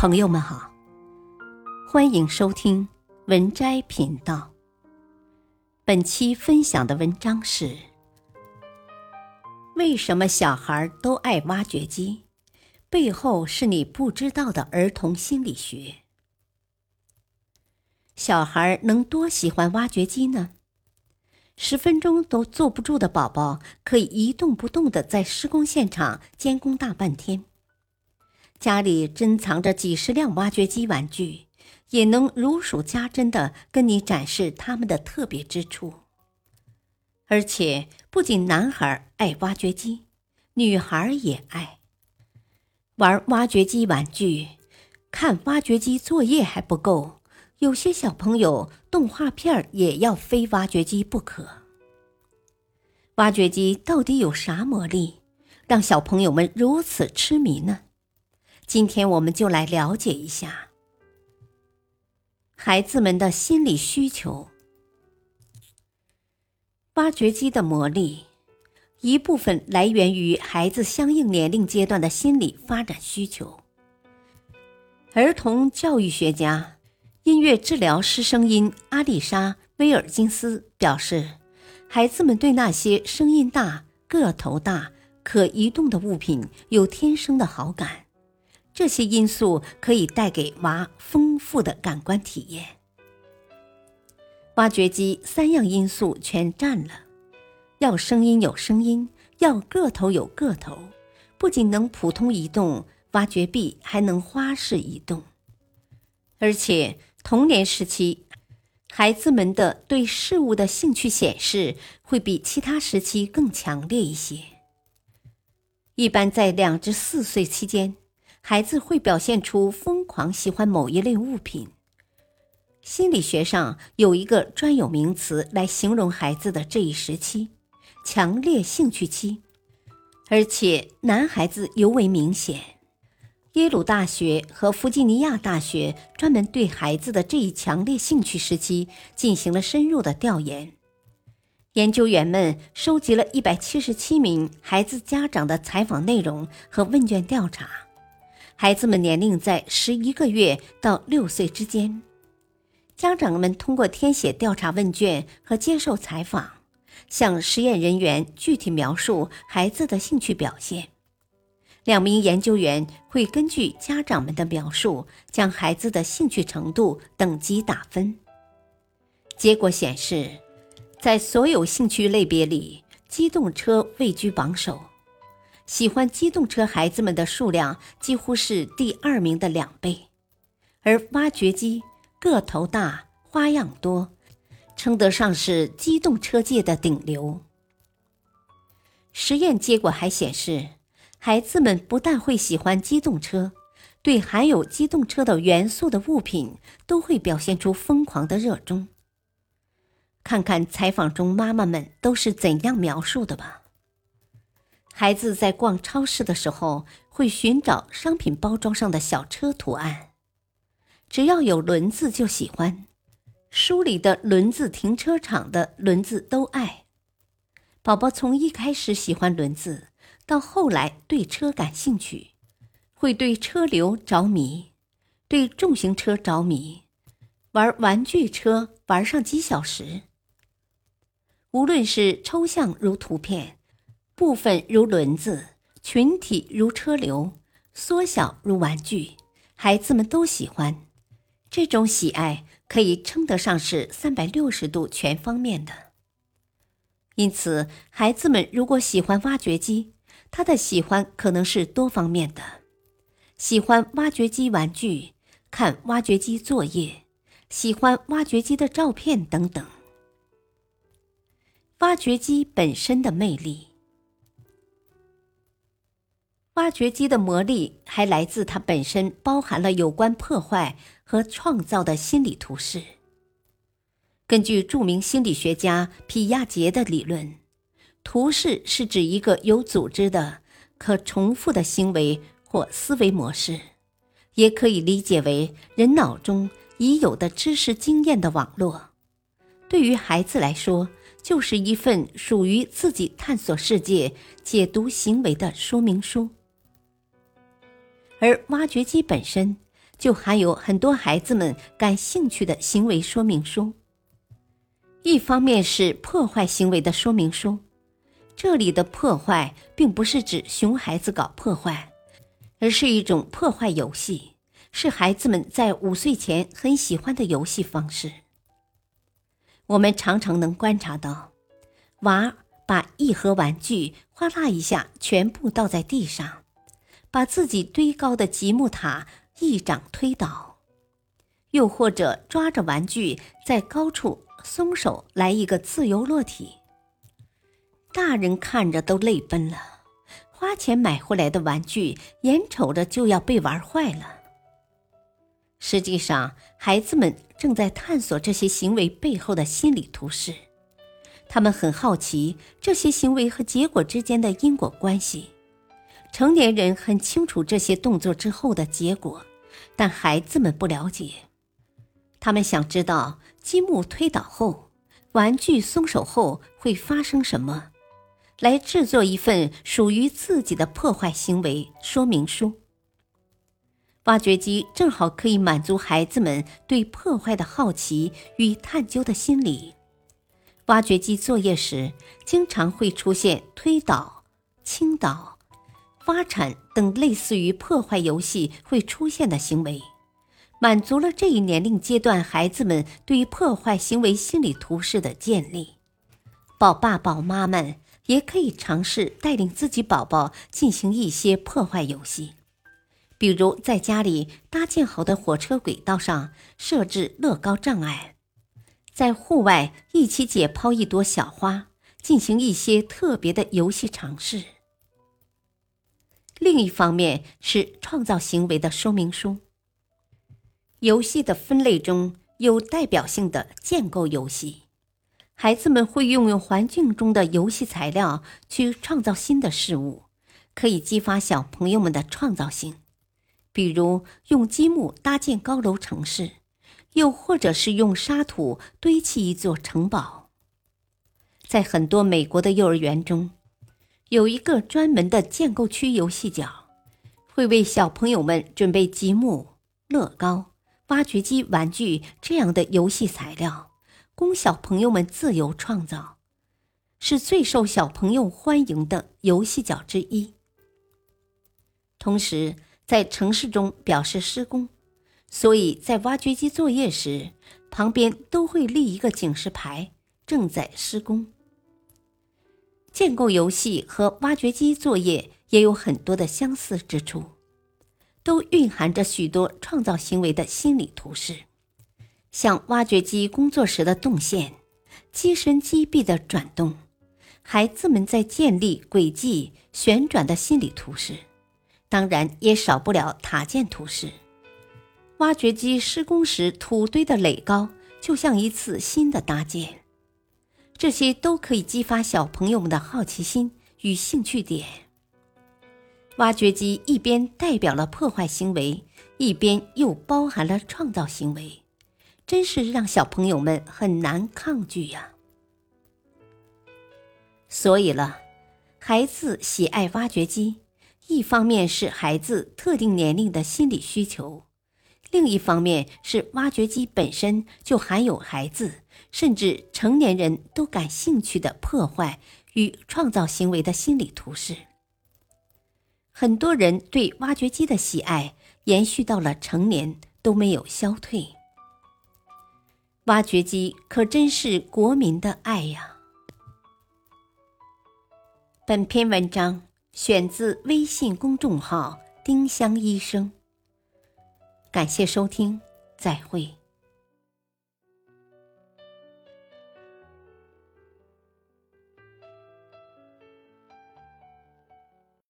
朋友们好，欢迎收听文摘频道。本期分享的文章是：为什么小孩都爱挖掘机？背后是你不知道的儿童心理学。小孩能多喜欢挖掘机呢？十分钟都坐不住的宝宝，可以一动不动的在施工现场监工大半天。家里珍藏着几十辆挖掘机玩具，也能如数家珍的跟你展示他们的特别之处。而且，不仅男孩爱挖掘机，女孩也爱玩挖掘机玩具。看挖掘机作业还不够，有些小朋友动画片也要非挖掘机不可。挖掘机到底有啥魔力，让小朋友们如此痴迷呢？今天我们就来了解一下孩子们的心理需求。挖掘机的魔力，一部分来源于孩子相应年龄阶段的心理发展需求。儿童教育学家、音乐治疗师声音阿丽莎·威尔金斯表示，孩子们对那些声音大、个头大、可移动的物品有天生的好感。这些因素可以带给娃丰富的感官体验。挖掘机三样因素全占了：要声音有声音，要个头有个头，不仅能普通移动，挖掘臂还能花式移动。而且童年时期，孩子们的对事物的兴趣显示会比其他时期更强烈一些。一般在两至四岁期间。孩子会表现出疯狂喜欢某一类物品。心理学上有一个专有名词来形容孩子的这一时期——强烈兴趣期，而且男孩子尤为明显。耶鲁大学和弗吉尼亚大学专门对孩子的这一强烈兴趣时期进行了深入的调研。研究员们收集了一百七十七名孩子家长的采访内容和问卷调查。孩子们年龄在十一个月到六岁之间，家长们通过填写调查问卷和接受采访，向实验人员具体描述孩子的兴趣表现。两名研究员会根据家长们的描述，将孩子的兴趣程度等级打分。结果显示，在所有兴趣类别里，机动车位居榜首。喜欢机动车孩子们的数量几乎是第二名的两倍，而挖掘机个头大、花样多，称得上是机动车界的顶流。实验结果还显示，孩子们不但会喜欢机动车，对含有机动车的元素的物品都会表现出疯狂的热衷。看看采访中妈妈们都是怎样描述的吧。孩子在逛超市的时候，会寻找商品包装上的小车图案，只要有轮子就喜欢。书里的轮子停车场的轮子都爱。宝宝从一开始喜欢轮子，到后来对车感兴趣，会对车流着迷，对重型车着迷，玩玩具车玩上几小时。无论是抽象如图片。部分如轮子，群体如车流，缩小如玩具，孩子们都喜欢。这种喜爱可以称得上是三百六十度全方面的。因此，孩子们如果喜欢挖掘机，他的喜欢可能是多方面的：喜欢挖掘机玩具，看挖掘机作业，喜欢挖掘机的照片等等。挖掘机本身的魅力。挖掘机的魔力还来自它本身包含了有关破坏和创造的心理图示。根据著名心理学家皮亚杰的理论，图示是指一个有组织的、可重复的行为或思维模式，也可以理解为人脑中已有的知识经验的网络。对于孩子来说，就是一份属于自己探索世界、解读行为的说明书。而挖掘机本身，就含有很多孩子们感兴趣的行为说明书。一方面是破坏行为的说明书，这里的破坏并不是指熊孩子搞破坏，而是一种破坏游戏，是孩子们在五岁前很喜欢的游戏方式。我们常常能观察到，娃把一盒玩具哗啦一下全部倒在地上，把自己堆高的积木塔一掌推倒，又或者抓着玩具在高处。松手来一个自由落体，大人看着都泪奔了。花钱买回来的玩具，眼瞅着就要被玩坏了。实际上，孩子们正在探索这些行为背后的心理图式，他们很好奇这些行为和结果之间的因果关系。成年人很清楚这些动作之后的结果，但孩子们不了解。他们想知道。积木推倒后，玩具松手后会发生什么？来制作一份属于自己的破坏行为说明书。挖掘机正好可以满足孩子们对破坏的好奇与探究的心理。挖掘机作业时，经常会出现推倒、倾倒、发铲等类似于破坏游戏会出现的行为。满足了这一年龄阶段孩子们对于破坏行为心理图式的建立，宝爸宝妈们也可以尝试带领自己宝宝进行一些破坏游戏，比如在家里搭建好的火车轨道上设置乐高障碍，在户外一起解剖一朵小花，进行一些特别的游戏尝试。另一方面是创造行为的说明书。游戏的分类中有代表性的建构游戏，孩子们会运用环境中的游戏材料去创造新的事物，可以激发小朋友们的创造性。比如用积木搭建高楼城市，又或者是用沙土堆砌一座城堡。在很多美国的幼儿园中，有一个专门的建构区游戏角，会为小朋友们准备积木、乐高。挖掘机玩具这样的游戏材料，供小朋友们自由创造，是最受小朋友欢迎的游戏角之一。同时，在城市中表示施工，所以在挖掘机作业时，旁边都会立一个警示牌：正在施工。建构游戏和挖掘机作业也有很多的相似之处。都蕴含着许多创造行为的心理图式，像挖掘机工作时的动线、机身机臂的转动，孩子们在建立轨迹旋转的心理图式，当然也少不了塔建图式。挖掘机施工时土堆的垒高，就像一次新的搭建，这些都可以激发小朋友们的好奇心与兴趣点。挖掘机一边代表了破坏行为，一边又包含了创造行为，真是让小朋友们很难抗拒呀。所以了，孩子喜爱挖掘机，一方面是孩子特定年龄的心理需求，另一方面是挖掘机本身就含有孩子甚至成年人都感兴趣的破坏与创造行为的心理图式。很多人对挖掘机的喜爱延续到了成年都没有消退。挖掘机可真是国民的爱呀！本篇文章选自微信公众号“丁香医生”。感谢收听，再会。